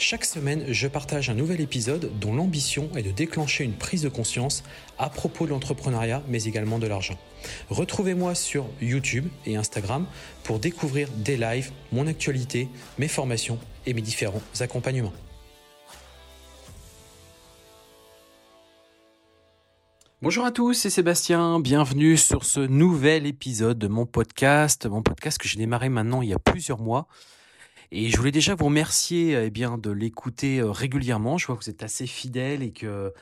Chaque semaine, je partage un nouvel épisode dont l'ambition est de déclencher une prise de conscience à propos de l'entrepreneuriat, mais également de l'argent. Retrouvez-moi sur YouTube et Instagram pour découvrir des lives, mon actualité, mes formations et mes différents accompagnements. Bonjour à tous, c'est Sébastien, bienvenue sur ce nouvel épisode de mon podcast, mon podcast que j'ai démarré maintenant il y a plusieurs mois. Et je voulais déjà vous remercier eh bien, de l'écouter euh, régulièrement. Je vois que vous êtes assez fidèle et que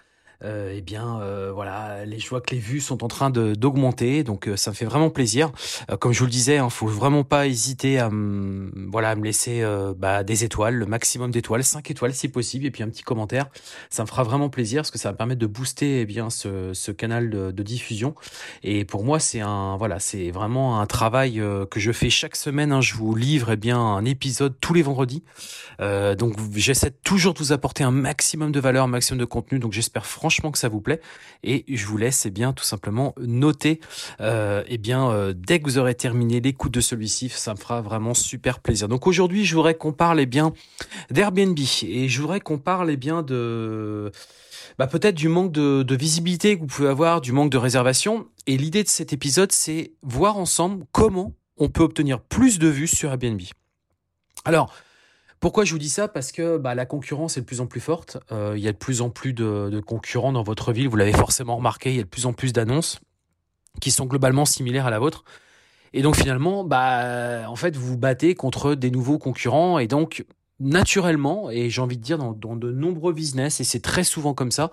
euh, eh bien euh, voilà, les, je que les vues sont en train d'augmenter, donc euh, ça me fait vraiment plaisir. Euh, comme je vous le disais, hein, faut vraiment pas hésiter à me, voilà à me laisser bah, des étoiles, le maximum d'étoiles, 5 étoiles si possible, et puis un petit commentaire. Ça me fera vraiment plaisir parce que ça va me permettre de booster eh bien ce, ce canal de, de, diffusion. Et pour moi, c'est un voilà, c'est vraiment un travail que je fais chaque semaine. Hein. Je vous livre eh bien un épisode tous les vendredis. donc j'essaie toujours de vous apporter un maximum de valeur, un maximum de contenu. Donc j'espère franchement que ça vous plaît. Et je vous laisse eh bien tout simplement noter euh, eh bien euh, dès que vous aurez terminé l'écoute de celui-ci, ça me fera vraiment super plaisir. Donc aujourd'hui, je voudrais qu'on parle eh bien d'Airbnb et je voudrais qu'on parle eh bien de bah, peut-être du manque de, de visibilité que vous pouvez avoir, du manque de réservation. Et l'idée de cet épisode, c'est voir ensemble comment on peut obtenir plus de vues sur Airbnb. Alors, pourquoi je vous dis ça? Parce que bah, la concurrence est de plus en plus forte. Euh, il y a de plus en plus de, concurrents dans votre ville. Vous l'avez forcément remarqué. Il y a de plus en plus d'annonces qui sont globalement similaires à la vôtre. Et donc finalement, bah, en fait, vous vous battez contre des nouveaux concurrents. Et donc, naturellement, et j'ai envie de dire dans, de nombreux business, et c'est très souvent comme ça,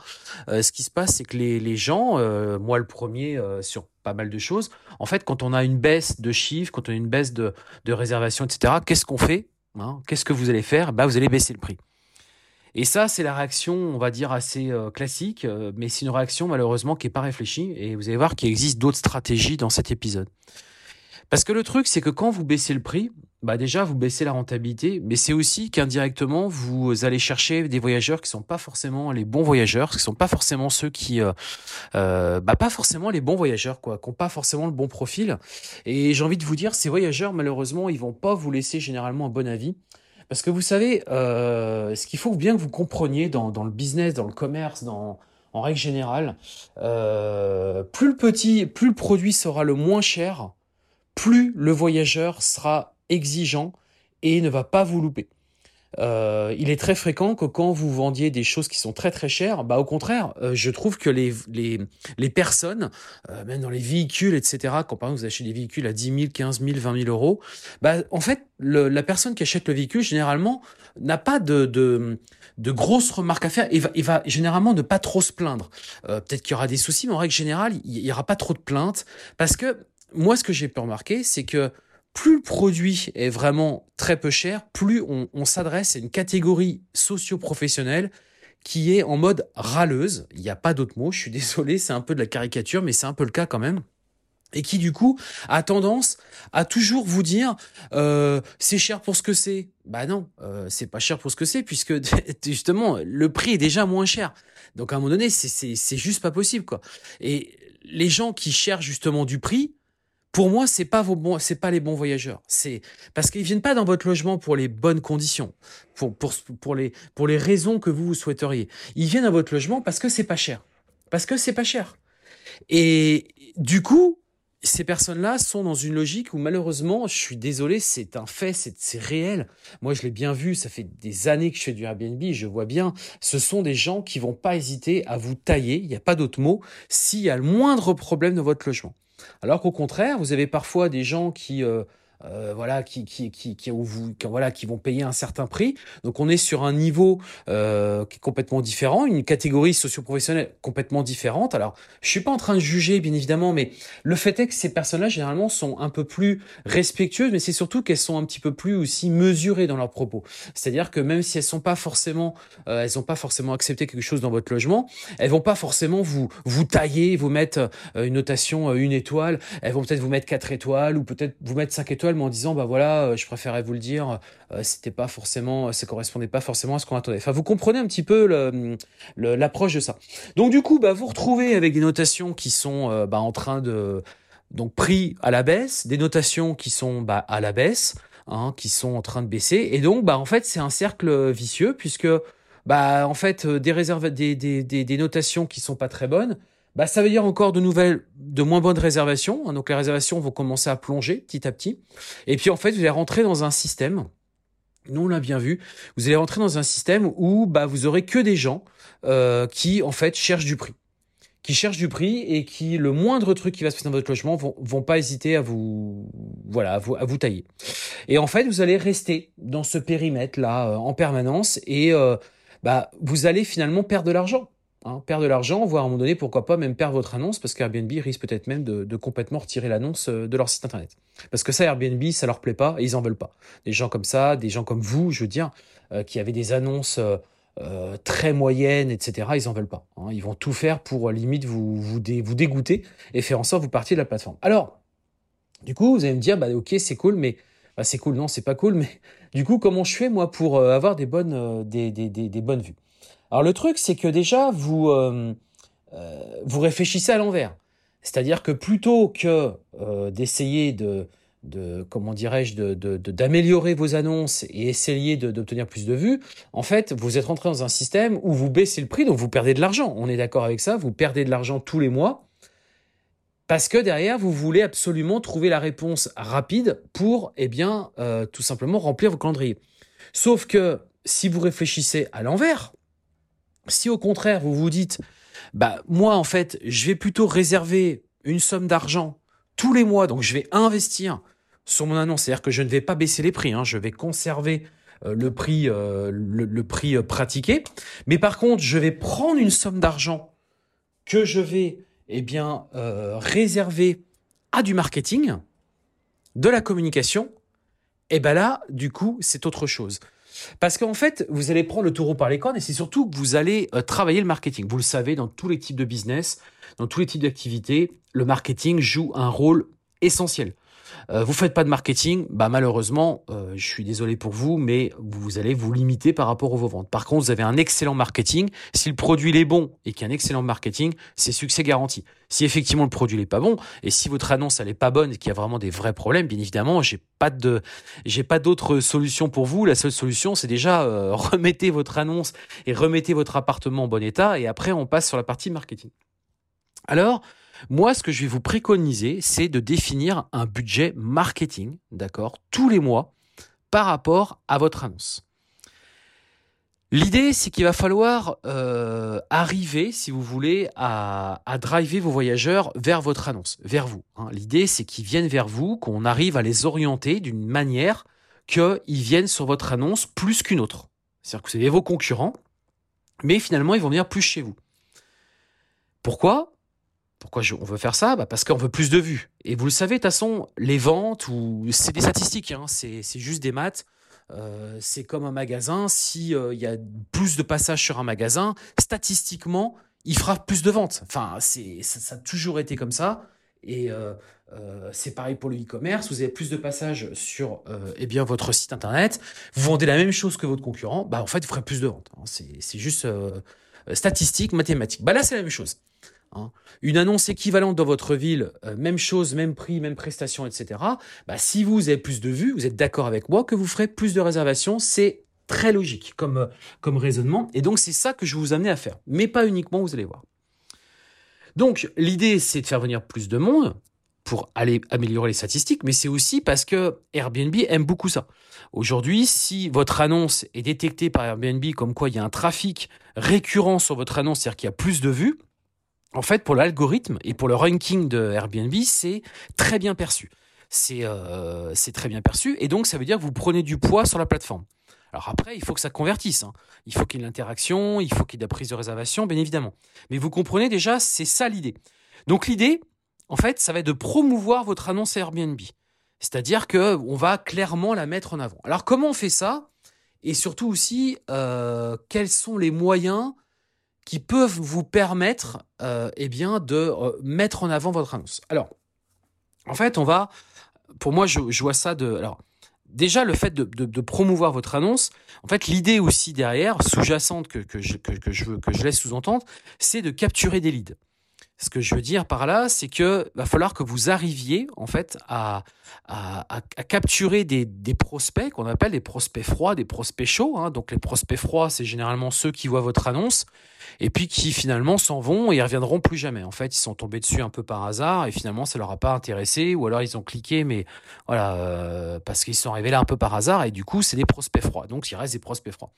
euh, ce qui se passe, c'est que les, gens, euh, moi le premier sur pas mal de choses, en fait, quand on a une baisse de chiffres, quand on a une baisse de, de réservation, etc., qu'est-ce qu'on fait? Hein, qu'est-ce que vous allez faire? Bah, Vous allez baisser le prix. Et ça, c'est la réaction, on va dire, assez euh, classique, euh, mais c'est une réaction malheureusement qui n'est pas réfléchie. Et vous allez voir qu'il existe d'autres stratégies dans cet épisode. Parce que le truc, c'est que quand vous baissez le prix, bah déjà, vous baissez la rentabilité, mais c'est aussi qu'indirectement, vous allez chercher des voyageurs qui sont pas forcément les bons voyageurs, qui sont pas forcément ceux qui, euh, euh, bah pas forcément les bons voyageurs, quoi, qui ont pas forcément le bon profil. Et j'ai envie de vous dire, ces voyageurs, malheureusement, ils vont pas vous laisser généralement un bon avis. Parce que vous savez, euh, ce qu'il faut bien que vous compreniez dans, dans le business, dans le commerce, dans, en règle générale, plus le petit, plus le produit sera le moins cher, plus le voyageur sera exigeant et ne va pas vous louper. Euh, il est très fréquent que quand vous vendiez des choses qui sont très très chères, bah au contraire, euh, je trouve que les, les, les personnes, euh, même dans les véhicules, etc., quand par exemple vous achetez des véhicules à 10 000, 15 000, 20 000 euros, bah en fait, la personne qui achète le véhicule, généralement, n'a pas de, de, de, grosses remarques à faire et va, il va généralement ne pas trop se plaindre. Peut-être qu'il y aura des soucis, mais en règle générale, il n'y aura pas trop de plaintes parce que moi, ce que j'ai pu remarquer, c'est que plus le produit est vraiment très peu cher, plus on, s'adresse à une catégorie socio-professionnelle qui est en mode râleuse. Il n'y a pas d'autre mot, je suis désolé, c'est un peu de la caricature, mais c'est un peu le cas quand même. Et qui du coup a tendance à toujours vous dire euh, c'est cher pour ce que c'est. Bah non, euh, c'est pas cher pour ce que c'est puisque justement le prix est déjà moins cher. Donc à un moment donné c'est c'est juste pas possible quoi. Et les gens qui cherchent justement du prix, pour moi, c'est pas vos bons, c'est pas les bons voyageurs. C'est parce qu'ils viennent pas dans votre logement pour les bonnes conditions, pour pour pour les pour les raisons que vous, vous souhaiteriez. Ils viennent dans votre logement parce que c'est pas cher, parce que c'est pas cher. Et du coup, ces personnes-là sont dans une logique où malheureusement, je suis désolé, c'est un fait, c'est réel. Moi, je l'ai bien vu, ça fait des années que je fais du Airbnb, je vois bien, ce sont des gens qui vont pas hésiter à vous tailler, il n'y a pas d'autre mot, s'il y a le moindre problème dans votre logement. Alors qu'au contraire, vous avez parfois des gens qui, euh, euh, voilà, qui, qui, qui, qui, voilà, qui vont payer un certain prix. Donc on est sur un niveau euh, qui est complètement différent, une catégorie socio-professionnelle complètement différente. Alors je suis pas en train de juger, bien évidemment, mais le fait est que ces personnes-là généralement sont un peu plus respectueuses, mais c'est surtout qu'elles sont un petit peu plus aussi mesurées dans leurs propos. C'est-à-dire que même si elles sont pas forcément, euh, elles ont pas forcément accepté quelque chose dans votre logement, elles vont pas forcément vous vous tailler, vous mettre une notation une étoile. Elles vont peut-être vous mettre quatre étoiles ou peut-être vous mettre cinq étoiles, en disant bah voilà, euh, je préférais vous le dire, c'était pas forcément, ça correspondait pas forcément à ce qu'on attendait. Enfin, vous comprenez un petit peu l'approche de ça. Donc du coup, bah vous retrouvez avec des notations qui sont bah, en train de donc pris à la baisse, des notations qui sont bah, à la baisse. Hein, qui sont en train de baisser et donc bah en fait c'est un cercle vicieux puisque bah en fait euh, des réserves, des, des, des, des, notations qui sont pas très bonnes, bah ça veut dire encore de nouvelles, de moins bonnes réservations. Hein. donc les réservations vont commencer à plonger petit à petit. Et puis en fait vous allez rentrer dans un système. Nous on l'a bien vu. Vous allez rentrer dans un système où bah vous aurez que des gens euh, qui en fait cherchent du prix qui cherchent du prix et qui le moindre truc qui va se passer dans votre logement vont, vont pas hésiter à vous voilà à vous, à vous tailler et en fait vous allez rester dans ce périmètre là euh, en permanence et euh, bah, vous allez finalement perdre de l'argent. Hein, perdre de l'argent, voire à un moment donné, pourquoi pas même perdre votre annonce, parce qu'Airbnb risque peut-être même de, complètement retirer l'annonce euh, de leur site internet. Parce que ça, Airbnb, ça leur plaît pas et ils en veulent pas. Des gens comme ça, des gens comme vous, je veux dire, euh, qui avaient des annonces euh, très moyennes, etc., ils en veulent pas. Hein. Ils vont tout faire pour limite vous, vous, dégoûter et faire en sorte que vous partiez de la plateforme. Alors, du coup, vous allez me dire, bah ok, c'est cool, mais bah, c'est cool, non, c'est pas cool, mais du coup, comment je fais moi pour avoir des, bonnes vues? Alors le truc, c'est que déjà vous euh, vous réfléchissez à l'envers, c'est-à-dire que plutôt que d'essayer de, comment dirais-je, d'améliorer vos annonces et essayer d'obtenir plus de vues, en fait, vous êtes rentré dans un système où vous baissez le prix, donc vous perdez de l'argent. On est d'accord avec ça, vous perdez de l'argent tous les mois parce que derrière, vous voulez absolument trouver la réponse rapide pour, eh bien, euh, tout simplement remplir vos calendriers. Sauf que si vous réfléchissez à l'envers, si au contraire vous vous dites, bah moi en fait, je vais plutôt réserver une somme d'argent tous les mois, donc je vais investir sur mon annonce, c'est-à-dire que je ne vais pas baisser les prix, hein, je vais conserver euh, le prix, euh, prix pratiqué, mais par contre, je vais prendre une somme d'argent que je vais eh bien, euh, réservé à du marketing, de la communication, et ben là, du coup, c'est autre chose. Parce qu'en fait, vous allez prendre le taureau par les cornes et c'est surtout que vous allez euh, travailler le marketing. Vous le savez, dans tous les types de business, dans tous les types d'activités, le marketing joue un rôle essentiel. Euh, vous faites pas de marketing, bah malheureusement, euh, je suis désolé pour vous, mais vous allez vous limiter par rapport aux vos ventes. Par contre, vous avez un excellent marketing. Si le produit est bon et qu'il y a un excellent marketing, c'est succès garanti. Si effectivement le produit n'est pas bon et si votre annonce elle est pas bonne et qu'il y a vraiment des vrais problèmes, bien évidemment, j'ai pas de, j'ai pas d'autre solution pour vous. La seule solution, c'est déjà euh, remettez votre annonce et remettez votre appartement en bon état et après on passe sur la partie marketing. Alors, moi, ce que je vais vous préconiser, c'est de définir un budget marketing, d'accord, tous les mois par rapport à votre annonce. L'idée, c'est qu'il va falloir euh, arriver, si vous voulez, à, driver vos voyageurs vers votre annonce, vers vous. Hein. L'idée, c'est qu'ils viennent vers vous, qu'on arrive à les orienter d'une manière qu'ils viennent sur votre annonce plus qu'une autre. C'est-à-dire que vous avez vos concurrents, mais finalement, ils vont venir plus chez vous. Pourquoi? Pourquoi on veut faire ça? Bah Parce qu'on veut plus de vues. Et vous le savez, de toute façon, les ventes, ou c'est des statistiques, hein, c'est juste des maths. Euh, c'est comme un magasin. S'il euh, il y a plus de passages sur un magasin, statistiquement, il fera plus de ventes. Enfin, c'est ça, a toujours été comme ça. Et euh, c'est pareil pour le e-commerce. Vous avez plus de passages sur eh bien votre site internet. Vous vendez la même chose que votre concurrent. Bah en fait, vous ferez plus de ventes. Hein. C'est juste statistique, mathématique. Bah là, c'est la même chose. Hein. Une annonce équivalente dans votre ville, euh, même chose, même prix, même prestation, etc. Bah, si vous avez plus de vues, vous êtes d'accord avec moi que vous ferez plus de réservations. C'est très logique comme, euh, raisonnement. Et donc, c'est ça que je vous amener à faire. Mais pas uniquement, vous allez voir. Donc, l'idée, c'est de faire venir plus de monde pour aller améliorer les statistiques, mais c'est aussi parce que Airbnb aime beaucoup ça. Aujourd'hui, si votre annonce est détectée par Airbnb comme quoi il y a un trafic récurrent sur votre annonce, c'est-à-dire qu'il y a plus de vues, en fait, pour l'algorithme et pour le ranking de Airbnb, c'est très bien perçu. c'est euh, c'est très bien perçu, et donc ça veut dire que vous prenez du poids sur la plateforme. Alors après, il faut que ça convertisse. Hein. Il faut qu'il y ait l'interaction, il faut qu'il y ait de la prise de réservation, bien évidemment. Mais vous comprenez déjà, c'est ça l'idée. Donc l'idée, en fait, ça va être de promouvoir votre annonce Airbnb. C'est-à-dire que on va clairement la mettre en avant. Alors comment on fait ça? Et surtout aussi, euh, quels sont les moyens qui peuvent vous permettre euh, eh de euh, mettre en avant votre annonce. Alors, en fait, on va, pour moi, je, vois ça de, alors, déjà le fait de, promouvoir votre annonce, en fait, l'idée aussi derrière, sous-jacente que, je, que, que je laisse sous-entendre, c'est de capturer des leads. Ce que je veux dire par là, c'est que va falloir que vous arriviez en fait à, capturer des, des prospects qu'on appelle des prospects froids, des prospects chauds. Hein. Donc les prospects froids, c'est généralement ceux qui voient votre annonce et puis qui finalement s'en vont et ils reviendront plus jamais. En fait, ils sont tombés dessus un peu par hasard et finalement ça leur a pas intéressé ou alors ils ont cliqué mais voilà euh, parce qu'ils sont arrivés là un peu par hasard et du coup c'est des prospects froids. Donc il reste des prospects froids.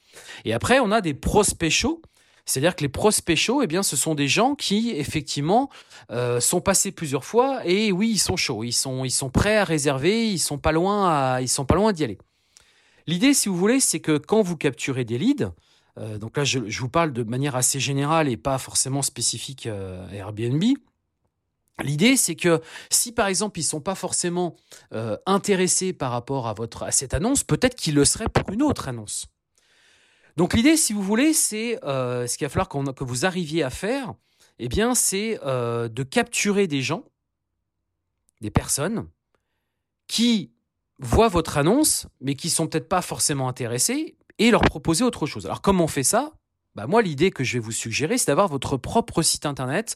Et après on a des prospects chauds c'est-à-dire que les prospects chauds, eh bien, ce sont des gens qui, effectivement, euh, sont passés plusieurs fois et oui, ils sont chauds, ils sont, ils sont prêts à réserver, ils sont pas loin, ils sont pas loin d'y aller. L'idée, si vous voulez, c'est que quand vous capturez des leads, euh, donc là, je, vous parle de manière assez générale et pas forcément spécifique euh, Airbnb. L'idée, c'est que si par exemple ils sont pas forcément intéressés par rapport à votre à cette annonce, peut-être qu'ils le seraient pour une autre annonce. Donc l'idée, si vous voulez, c'est euh, ce qu'il va falloir que vous arriviez à faire, eh bien, c'est euh, de capturer des gens, des personnes qui voient votre annonce, mais qui sont peut-être pas forcément intéressés, et leur proposer autre chose. Alors comment on fait ça? Bah, Moi, l'idée que je vais vous suggérer, c'est d'avoir votre propre site internet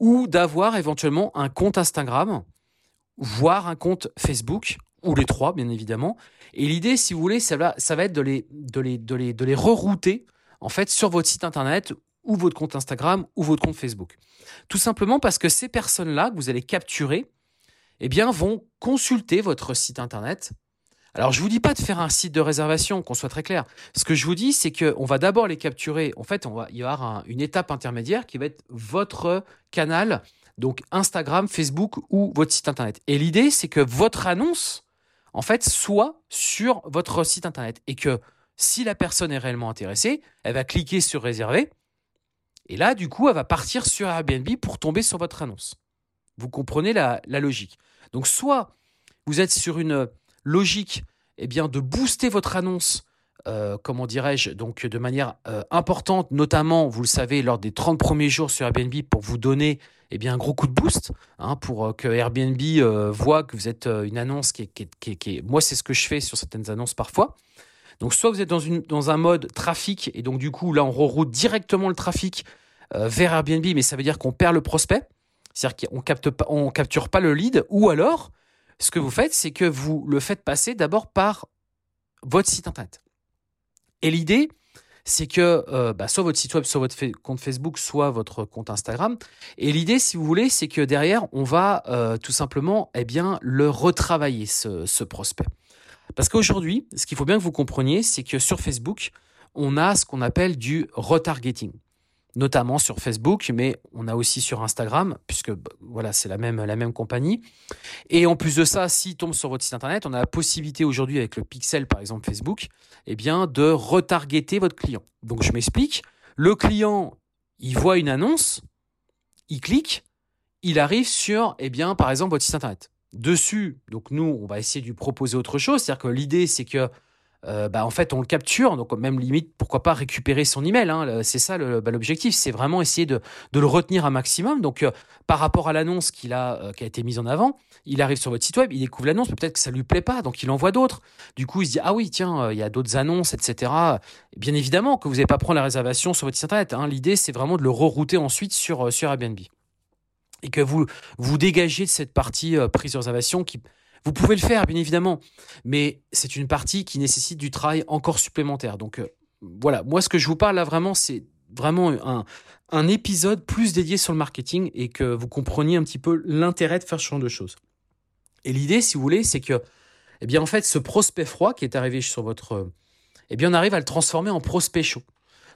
ou d'avoir éventuellement un compte Instagram, voire un compte Facebook ou les trois, bien évidemment. Et l'idée, si vous voulez, ça va, ça va être de les, de les, de les, de les rerouter, en fait, sur votre site internet ou votre compte Instagram ou votre compte Facebook. Tout simplement parce que ces personnes-là que vous allez capturer, eh bien, vont consulter votre site internet. Alors, je vous dis pas de faire un site de réservation, qu'on soit très clair. Ce que je vous dis, c'est qu'on va d'abord les capturer. En fait, on va, il y avoir une étape intermédiaire qui va être votre canal, donc Instagram, Facebook ou votre site internet. Et l'idée, c'est que votre annonce en fait, soit sur votre site internet. Et que si la personne est réellement intéressée, elle va cliquer sur réserver. Et là, du coup, elle va partir sur Airbnb pour tomber sur votre annonce. Vous comprenez la, logique. Donc, soit vous êtes sur une logique eh bien, de booster votre annonce euh, comment dirais-je, donc de manière euh, importante, notamment, vous le savez, lors des 30 premiers jours sur Airbnb pour vous donner eh bien, un gros coup de boost, hein, pour euh, que Airbnb voit que vous êtes une annonce qui est... Qui qui est... Moi, c'est ce que je fais sur certaines annonces parfois. Donc, soit vous êtes dans, une, dans un mode trafic, et donc du coup, là, on reroute directement le trafic vers Airbnb, mais ça veut dire qu'on perd le prospect, c'est-à-dire qu'on capte pas, on capture pas le lead, ou alors, ce que vous faites, c'est que vous le faites passer d'abord par votre site internet. Et l'idée, c'est que euh, bah, soit votre site web, soit votre compte Facebook, soit votre compte Instagram. Et l'idée, si vous voulez, c'est que derrière, on va euh, tout simplement eh bien, le retravailler, ce, ce prospect. Parce qu'aujourd'hui, ce qu'il faut bien que vous compreniez, c'est que sur Facebook, on a ce qu'on appelle du retargeting notamment sur Facebook, mais on a aussi sur Instagram, puisque bah, voilà, c'est la même, la même compagnie. Et en plus de ça, s'il tombe sur votre site internet, on a la possibilité aujourd'hui avec le pixel, par exemple Facebook, eh de retargeter votre client. Donc je m'explique. Le client, il voit une annonce, il clique, il arrive sur, eh bien, par exemple, votre site internet. Dessus, donc nous, on va essayer de lui proposer autre chose. C'est-à-dire que l'idée, c'est que euh, bah, en fait, on le capture. Donc, même limite, pourquoi pas récupérer son email. Hein. C'est ça bah, l'objectif. c'est vraiment essayer de, le retenir un maximum. Donc, euh, par rapport à l'annonce qu'il a, euh, qui a été mise en avant, il arrive sur votre site web, il découvre l'annonce, peut-être que ça lui plaît pas, donc il envoie d'autres. Du coup, il se dit ah oui, tiens, il y a d'autres annonces, etc. Bien évidemment que vous n'allez pas prendre la réservation sur votre site internet. Hein. L'idée, c'est vraiment de le rerouter ensuite sur Airbnb et que vous vous dégagez de cette partie prise de réservation qui vous pouvez le faire, bien évidemment, mais c'est une partie qui nécessite du travail encore supplémentaire. Donc euh, voilà, moi ce que je vous parle là vraiment, c'est vraiment un, épisode plus dédié sur le marketing et que vous compreniez un petit peu l'intérêt de faire ce genre de choses. Et l'idée, si vous voulez, c'est que, eh bien, en fait, ce prospect froid qui est arrivé sur votre, eh bien, on arrive à le transformer en prospect chaud.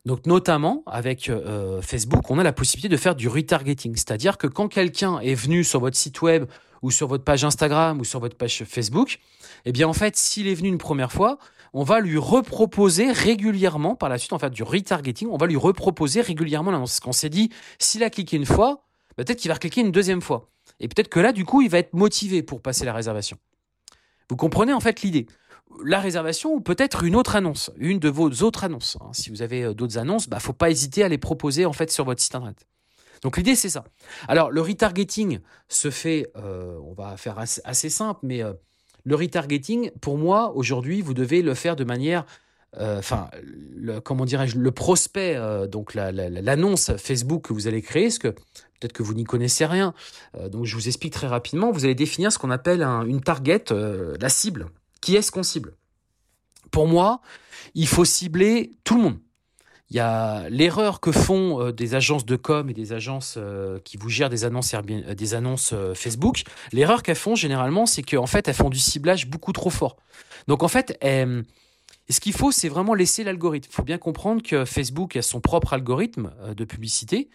Donc notamment avec euh, Facebook, on a la possibilité de faire du retargeting, c'est-à-dire que quand quelqu'un est venu sur votre site web ou sur votre page Instagram ou sur votre page Facebook, eh bien en fait, s'il est venu une première fois, on va lui reproposer régulièrement par la suite, en fait, du retargeting, on va lui reproposer régulièrement l'annonce. Qu'on s'est dit, s'il a cliqué une fois, bah, peut-être qu'il va cliquer une deuxième fois. Et peut-être que là, du coup, il va être motivé pour passer la réservation. Vous comprenez en fait l'idée? La réservation ou peut-être une autre annonce, une de vos autres annonces. Hein. Si vous avez euh, d'autres annonces, bah faut pas hésiter à les proposer en fait sur votre site internet. Donc l'idée c'est ça. Alors le retargeting se fait, euh, on va faire assez, simple, mais euh, le retargeting, pour moi, aujourd'hui, vous devez le faire de manière, euh, enfin, comment dirais-je, le prospect, donc l'annonce Facebook que vous allez créer, parce que peut-être que vous n'y connaissez rien. Donc je vous explique très rapidement. Vous allez définir ce qu'on appelle une target, la cible. Qui est-ce qu'on cible? Pour moi, il faut cibler tout le monde. Il y a l'erreur que font euh, des agences de com et des agences euh, qui vous gèrent des annonces, euh, Facebook. L'erreur qu'elles font généralement, c'est qu'en fait, elles font du ciblage beaucoup trop fort. Donc en fait, ce qu'il faut, c'est vraiment laisser l'algorithme. Il faut bien comprendre que Facebook a son propre algorithme de publicité.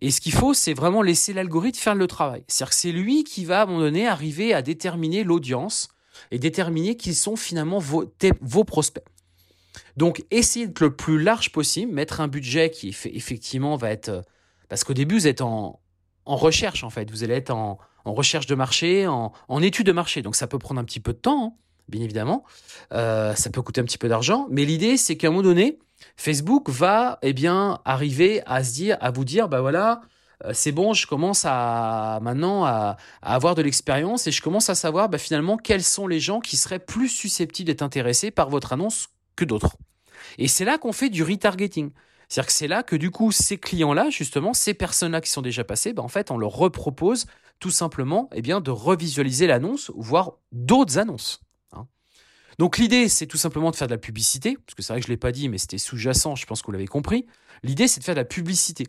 Et ce qu'il faut, c'est vraiment laisser l'algorithme faire le travail. C'est-à-dire que c'est lui qui va, à un moment donné, arriver à déterminer l'audience et déterminer qui sont finalement vos prospects. Donc, essayez d'être le plus large possible, mettre un budget qui effectivement va être... Euh, parce qu'au début, vous êtes en, recherche, en fait. Vous allez être en, recherche de marché, en, étude de marché. Donc, ça peut prendre un petit peu de temps, hein, bien évidemment. Euh, ça peut coûter un petit peu d'argent. Mais l'idée, c'est qu'à un moment donné, Facebook va eh bien, arriver à se dire, à vous dire, bah voilà, euh, c'est bon, je commence à maintenant à, avoir de l'expérience et je commence à savoir bah, finalement quels sont les gens qui seraient plus susceptibles d'être intéressés par votre annonce d'autres. Et c'est là qu'on fait du retargeting. C'est-à-dire que c'est là que du coup, ces clients-là, justement, ces personnes-là qui sont déjà passées, ben, en fait, on leur repropose tout simplement eh bien, de revisualiser l'annonce, voire d'autres annonces. Hein. Donc l'idée, c'est tout simplement de faire de la publicité, parce que c'est vrai que je ne l'ai pas dit, mais c'était sous-jacent, je pense que vous l'avez compris. L'idée, c'est de faire de la publicité.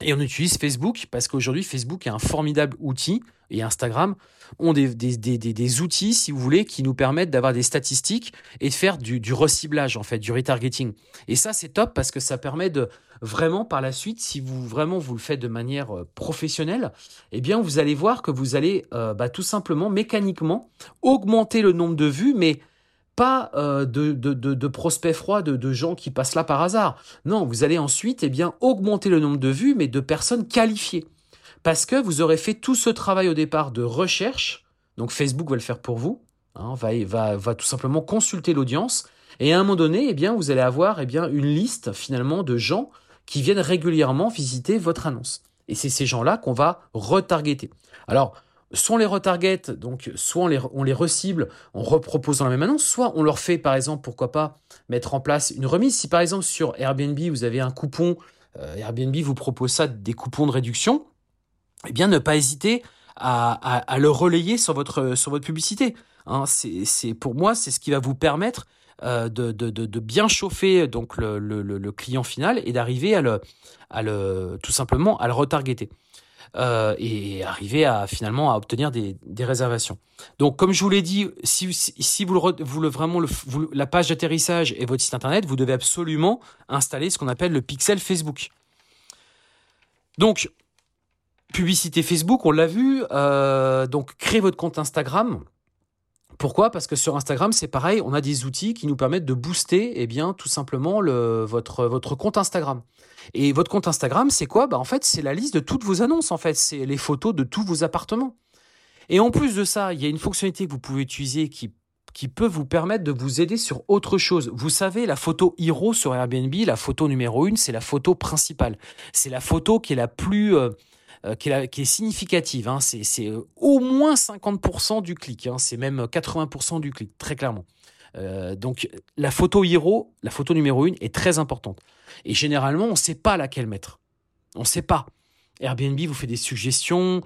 Et on utilise Facebook parce qu'aujourd'hui, Facebook est un formidable outil et Instagram ont des, des, outils, si vous voulez, qui nous permettent d'avoir des statistiques et de faire du, du reciblage, en fait, du retargeting. Et ça, c'est top parce que ça permet de vraiment, par la suite, si vous vraiment vous le faites de manière euh, professionnelle, eh bien, vous allez voir que vous allez euh, bah, tout simplement, mécaniquement, augmenter le nombre de vues, mais pas euh, de, de, prospects froids, de, gens qui passent là par hasard. Non, vous allez ensuite eh bien, augmenter le nombre de vues, mais de personnes qualifiées. Parce que vous aurez fait tout ce travail au départ de recherche, donc Facebook va le faire pour vous, hein, va, va, va tout simplement consulter l'audience, et à un moment donné, eh bien, vous allez avoir eh bien, une liste finalement de gens qui viennent régulièrement visiter votre annonce. Et c'est ces gens-là qu'on va retargeter. Alors, soit on les retarget, donc soit on les, on recible en reproposant la même annonce, soit on leur fait par exemple, pourquoi pas, mettre en place une remise. Si par exemple sur Airbnb, vous avez un coupon, euh, Airbnb vous propose ça, des coupons de réduction, eh bien ne pas hésiter à, le relayer sur votre, sur votre publicité. Hein, c'est pour moi, c'est ce qui va vous permettre euh, de, bien chauffer donc le, le, client final et d'arriver à le, à le, tout simplement à le retargeter. Euh, et arriver à finalement à obtenir des, des, réservations. Donc, comme je vous l'ai dit, si, si vous, le, vous le vraiment le, la page d'atterrissage et votre site internet, vous devez absolument installer ce qu'on appelle le pixel Facebook. Donc, publicité Facebook, on l'a vu. Euh, donc, créez votre compte Instagram. Pourquoi? Parce que sur Instagram, c'est pareil, on a des outils qui nous permettent de booster, eh bien, tout simplement le, votre, votre compte Instagram. Et votre compte Instagram, c'est quoi? Bah, En fait, c'est la liste de toutes vos annonces, en fait. C'est les photos de tous vos appartements. Et en plus de ça, il y a une fonctionnalité que vous pouvez utiliser qui, qui peut vous permettre de vous aider sur autre chose. Vous savez, la photo Hero sur Airbnb, la photo numéro une, c'est la photo principale. C'est la photo qui est la plus... Euh, euh, qui, est significative. Hein. C'est euh, au moins 50% du clic. Hein. C'est même 80% du clic, très clairement. Euh, donc la photo hero, la photo numéro une, est très importante. Et généralement, on ne sait pas laquelle mettre. On ne sait pas. Airbnb vous fait des suggestions.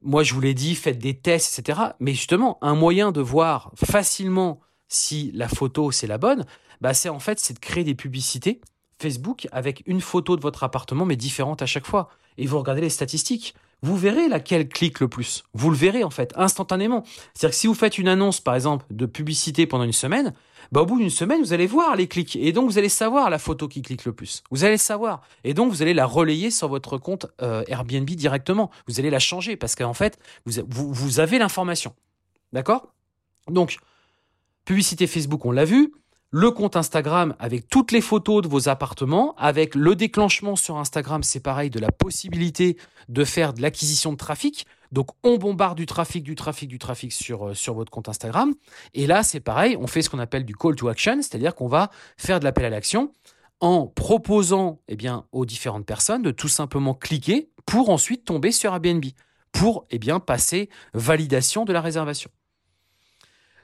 Moi, je vous l'ai dit, faites des tests, etc. Mais justement, un moyen de voir facilement si la photo c'est la bonne, bah c'est en fait c'est de créer des publicités Facebook avec une photo de votre appartement mais différente à chaque fois et vous regardez les statistiques. vous verrez laquelle clique le plus. Vous le verrez en fait instantanément. C'est-à-dire que si vous faites une annonce par exemple de publicité pendant une semaine, bah, au bout d'une semaine, vous allez voir les clics et donc vous allez savoir la photo qui clique le plus. Vous allez savoir et donc vous allez la relayer sur votre compte euh, Airbnb directement. Vous allez la changer parce qu'en fait, vous, vous, vous avez l'information. D'accord? Donc, publicité Facebook, on l'a vu le compte Instagram avec toutes les photos de vos appartements, avec le déclenchement sur Instagram, c'est pareil, de la possibilité de faire de l'acquisition de trafic. Donc on bombarde du trafic, du trafic, du trafic sur, euh, sur votre compte Instagram. Et là, c'est pareil, on fait ce qu'on appelle du call to action, c'est-à-dire qu'on va faire de l'appel à l'action en proposant eh bien, aux différentes personnes de tout simplement cliquer pour ensuite tomber sur Airbnb, pour eh bien, passer validation de la réservation.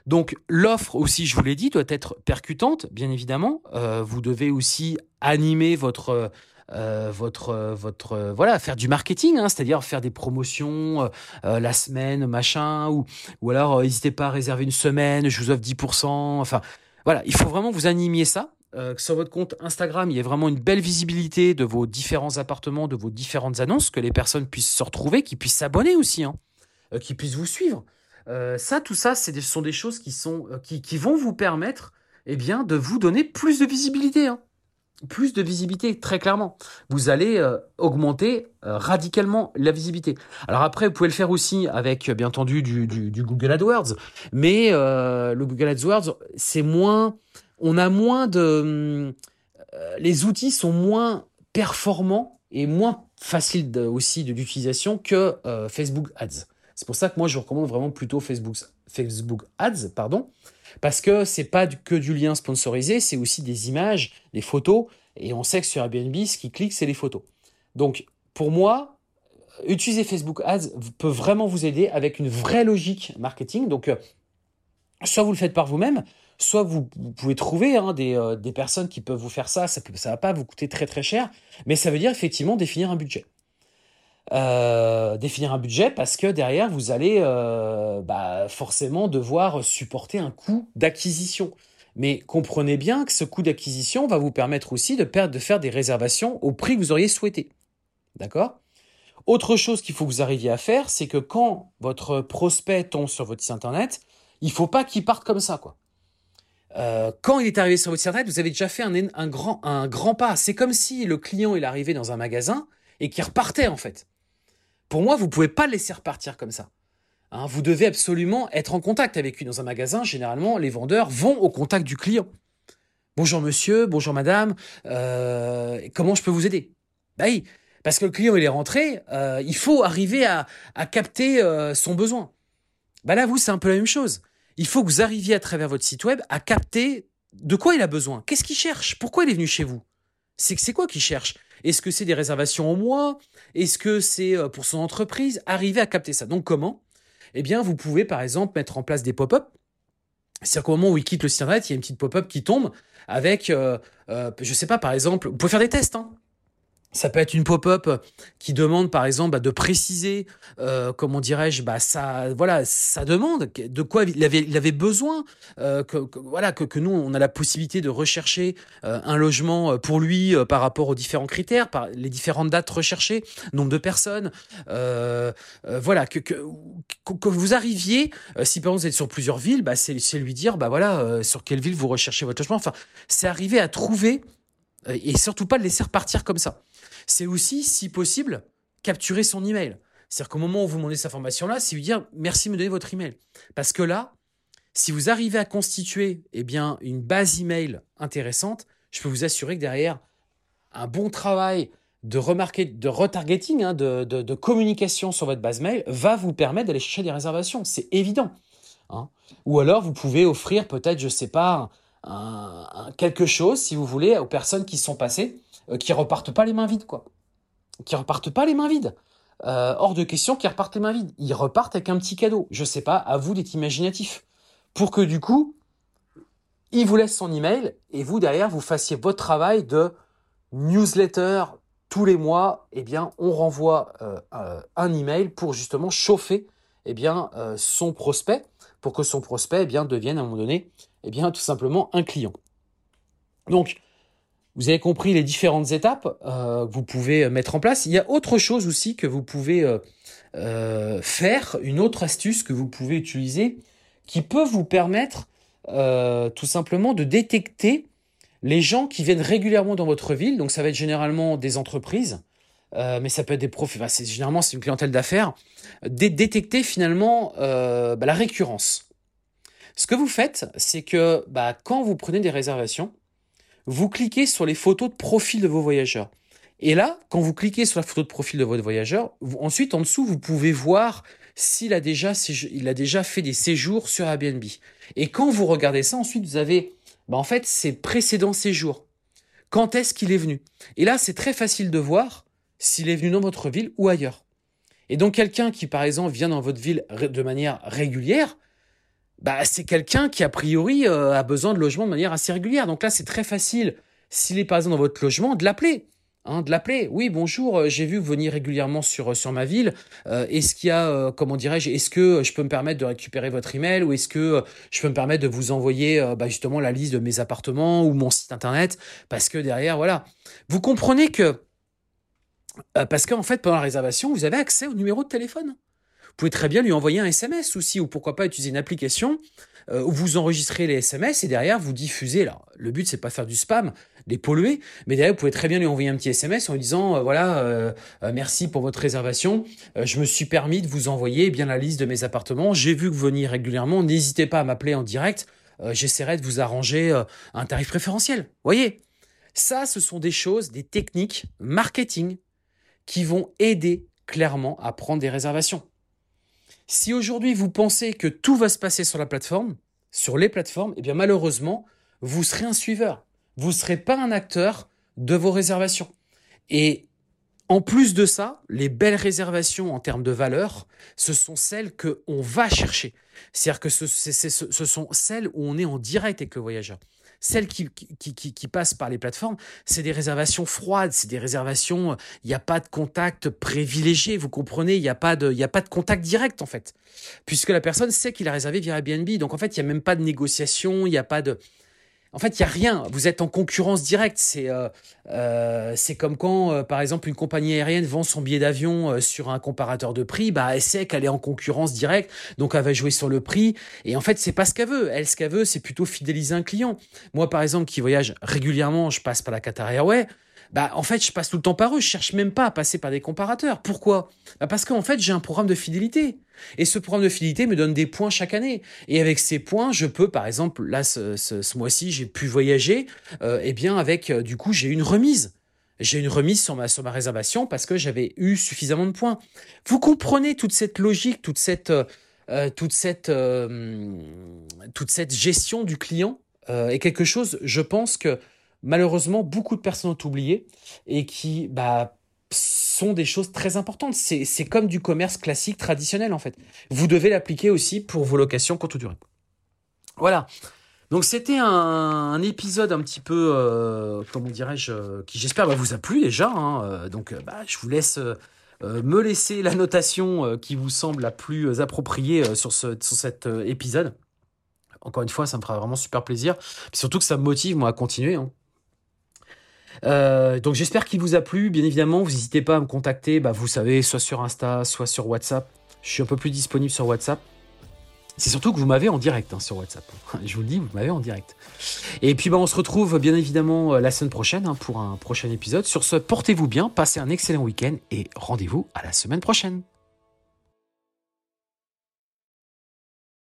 Donc l'offre aussi, je vous l'ai dit, doit être percutante, bien évidemment. Euh, vous devez aussi animer votre euh, votre votre voilà faire du marketing, hein, c'est-à-dire faire des promotions euh, la semaine, machin, ou ou alors n'hésitez pas à réserver une semaine, je vous offre 10%. Enfin voilà, il faut vraiment vous animer ça. sur votre compte Instagram, il y a vraiment une belle visibilité de vos différents appartements, de vos différentes annonces, que les personnes puissent se retrouver, qui puissent s'abonner aussi, hein, qui puissent vous suivre. Euh, ça, tout ça, ce sont des choses euh, qui, vont vous permettre eh bien, de vous donner plus de visibilité. Hein. Plus de visibilité, très clairement. Vous allez euh, augmenter radicalement la visibilité. Alors après, vous pouvez le faire aussi avec, bien entendu, du, Google AdWords. Mais le Google AdWords, c'est moins... On a moins de... les outils sont moins performants et moins faciles aussi d'utilisation que Facebook Ads. C'est pour ça que moi, je recommande vraiment plutôt Facebook, Ads, pardon, parce que c'est pas que du lien sponsorisé, c'est aussi des images, des photos, et on sait que sur Airbnb, ce qui clique, c'est les photos. Donc, pour moi, utiliser Facebook Ads peut vraiment vous aider avec une vraie logique marketing. Donc, euh, soit vous le faites par vous-même, soit vous, pouvez trouver hein, euh, des, personnes qui peuvent vous faire ça. Ça ne va pas vous coûter très très cher, mais ça veut dire effectivement définir un budget. Euh, définir un budget parce que derrière vous allez euh, bah, forcément devoir supporter un coût d'acquisition. Mais comprenez bien que ce coût d'acquisition va vous permettre aussi de, de faire des réservations au prix que vous auriez souhaité. D'accord? Autre chose qu'il faut que vous arriviez à faire, c'est que quand votre prospect tombe sur votre site internet, il faut pas qu'il parte comme ça, quoi. Euh, quand il est arrivé sur votre site internet, vous avez déjà fait un, un grand, un grand pas. C'est comme si le client il arrivait dans un magasin et qu'il repartait en fait. Pour moi, vous pouvez pas laisser repartir comme ça. Hein, vous devez absolument être en contact avec lui. Dans un magasin, généralement, les vendeurs vont au contact du client. Bonjour monsieur, bonjour madame, euh, comment je peux vous aider? Bah parce que le client il est rentré, euh, il faut arriver à, capter euh, son besoin. Bah là, vous, c'est un peu la même chose. Il faut que vous arriviez à travers votre site web à capter de quoi il a besoin. Qu'est-ce qu'il cherche? Pourquoi il est venu chez vous? C'est quoi qu'il cherche? Est-ce que c'est des réservations au mois? Est-ce que c'est euh, pour son entreprise? Arriver à capter ça. Donc comment? Eh bien, vous pouvez par exemple mettre en place des pop-up. C'est-à-dire qu'au moment où il quitte le site internet, il y a une petite pop-up qui tombe avec, euh, euh, je sais pas, par exemple, vous pouvez faire des tests. Hein. Ça peut être une pop-up qui demande, par exemple, bah, de préciser, euh, comment dirais-je, bah, ça, voilà, ça demande de quoi il avait, besoin, euh, que, voilà, que, nous, on a la possibilité de rechercher euh, un logement pour lui par rapport aux différents critères, les différentes dates recherchées, nombre de personnes, voilà, que, vous arriviez, si par exemple vous êtes sur plusieurs villes, bah, c'est lui dire, bah voilà, sur quelle ville vous recherchez votre logement. Enfin, c'est arriver à trouver et surtout pas le laisser repartir comme ça c'est aussi, si possible, capturer son email. C'est-à-dire qu'au moment où vous demandez cette information-là, c'est lui dire merci de me donner votre email. Parce que là, si vous arrivez à constituer eh bien, une base email intéressante, je peux vous assurer que derrière, un bon travail de, remarquer, de retargeting, hein, de, communication sur votre base mail va vous permettre d'aller chercher des réservations. C'est évident. Hein. Ou alors, vous pouvez offrir peut-être, je ne sais pas, quelque chose, si vous voulez, aux personnes qui sont passées qui repartent pas les mains vides, quoi. Qui repartent pas les mains vides. Euh, hors de question qu'ils repartent les mains vides. Ils repartent avec un petit cadeau. Je sais pas, à vous d'être imaginatif. Pour que du coup, il vous laisse son email et vous derrière vous fassiez votre travail de newsletter tous les mois. Eh bien, on renvoie euh, un email pour justement chauffer eh bien son prospect pour que son prospect eh bien devienne à un moment donné eh bien tout simplement un client. Donc vous avez compris les différentes étapes euh, que vous pouvez mettre en place. Il y a autre chose aussi que vous pouvez euh, euh, faire, une autre astuce que vous pouvez utiliser, qui peut vous permettre tout simplement de détecter les gens qui viennent régulièrement dans votre ville. Donc ça va être généralement des entreprises, mais ça peut être des profs. Enfin, généralement c'est une clientèle d'affaires. détecter finalement bah, la récurrence. Ce que vous faites, c'est que bah, quand vous prenez des réservations, vous cliquez sur les photos de profil de vos voyageurs. Et là, quand vous cliquez sur la photo de profil de votre voyageur, ensuite en dessous, vous pouvez voir s'il a déjà, a déjà fait des séjours sur Airbnb. Et quand vous regardez ça, ensuite vous avez, bah, en fait, ses précédents séjours. Quand est-ce qu'il est venu? Et là, c'est très facile de voir s'il est venu dans votre ville ou ailleurs. Et donc quelqu'un qui, par exemple, vient dans votre ville de manière régulière, bah, c'est quelqu'un qui, a priori, euh, a besoin de logement de manière assez régulière. Donc là, c'est très facile, s'il est par exemple dans votre logement, de l'appeler. Hein, de l'appeler. Oui, bonjour, euh, j'ai vu venir régulièrement sur, euh, sur ma ville. est-ce qu'il y a, comment dirais-je, est-ce que je peux me permettre de récupérer votre email ou est-ce que je peux me permettre de vous envoyer bah, justement la liste de mes appartements ou mon site internet? Parce que derrière, voilà. Vous comprenez que, parce qu'en fait, pendant la réservation, vous avez accès au numéro de téléphone. Vous pouvez très bien lui envoyer un SMS aussi, ou pourquoi pas utiliser une application euh, où vous enregistrez les SMS et derrière vous diffusez. Alors, le but c'est pas faire du spam, les polluer, mais derrière vous pouvez très bien lui envoyer un petit SMS en lui disant euh, voilà euh, merci pour votre réservation, je me suis permis de vous envoyer bien la liste de mes appartements. J'ai vu que vous veniez régulièrement, n'hésitez pas à m'appeler en direct. J'essaierai de vous arranger un tarif préférentiel. Voyez, ça, ce sont des choses, des techniques marketing qui vont aider clairement à prendre des réservations. Si aujourd'hui vous pensez que tout va se passer sur la plateforme, sur les plateformes, eh bien malheureusement, vous serez un suiveur. Vous ne serez pas un acteur de vos réservations. Et en plus de ça, les belles réservations en termes de valeur, ce sont celles que on va chercher. C'est-à-dire que ce, ce, sont celles où on est en direct avec le voyageur. Celles qui, qui, passent par les plateformes, c'est des réservations froides, c'est des réservations, il n'y a pas de contact privilégié, vous comprenez, il n'y a, pas de, a pas de contact direct en fait. Puisque la personne sait qu'il a réservé via Airbnb, donc en fait, il n'y a même pas de négociation, il n'y a pas de... En fait, il y a rien. Vous êtes en concurrence directe. C'est euh, euh, comme quand, euh, par exemple, une compagnie aérienne vend son billet d'avion sur un comparateur de prix. Bah, elle sait qu'elle est en concurrence directe, donc elle va jouer sur le prix. Et en fait, c'est pas ce qu'elle veut. Elle, ce qu'elle veut, c'est plutôt fidéliser un client. Moi, par exemple, qui voyage régulièrement, je passe par la Qatar Airways bah en fait je passe tout le temps par eux, je cherche même pas à passer par des comparateurs. Pourquoi? Bah, Parce qu'en fait j'ai un programme de fidélité. Et ce programme de fidélité me donne des points chaque année. Et avec ces points, je peux, par exemple, là, ce, mois-ci, j'ai pu voyager, euh, eh bien, avec, euh, du coup, j'ai une remise. J'ai une remise sur ma, sur ma réservation parce que j'avais eu suffisamment de points. Vous comprenez toute cette logique, toute cette, euh, toute cette, euh, toute cette gestion du client est quelque chose, je pense que malheureusement, beaucoup de personnes ont oublié et qui bah, sont des choses très importantes. C'est comme du commerce classique, traditionnel, en fait. Vous devez l'appliquer aussi pour vos locations courte durée. Voilà. Donc c'était un, épisode un petit peu, euh, comment dirais-je, euh, qui j'espère bah, vous a plu déjà. Hein. Euh, donc bah, je vous laisse me laisser la notation qui vous semble la plus appropriée sur, ce, sur cet épisode. Encore une fois, ça me fera vraiment super plaisir. surtout que ça me motive moi à continuer. Hein. Euh, donc j'espère qu'il vous a plu. Bien évidemment, vous n'hésitez pas à me contacter. Bah, vous savez, soit sur Insta, soit sur WhatsApp. Je suis un peu plus disponible sur WhatsApp. C'est surtout que vous m'avez en direct hein, sur WhatsApp. Je vous le dis, vous m'avez en direct. Et puis bah, on se retrouve bien évidemment euh, la semaine prochaine hein, pour un prochain épisode. Sur ce, portez-vous bien, passez un excellent week-end et rendez-vous à la semaine prochaine.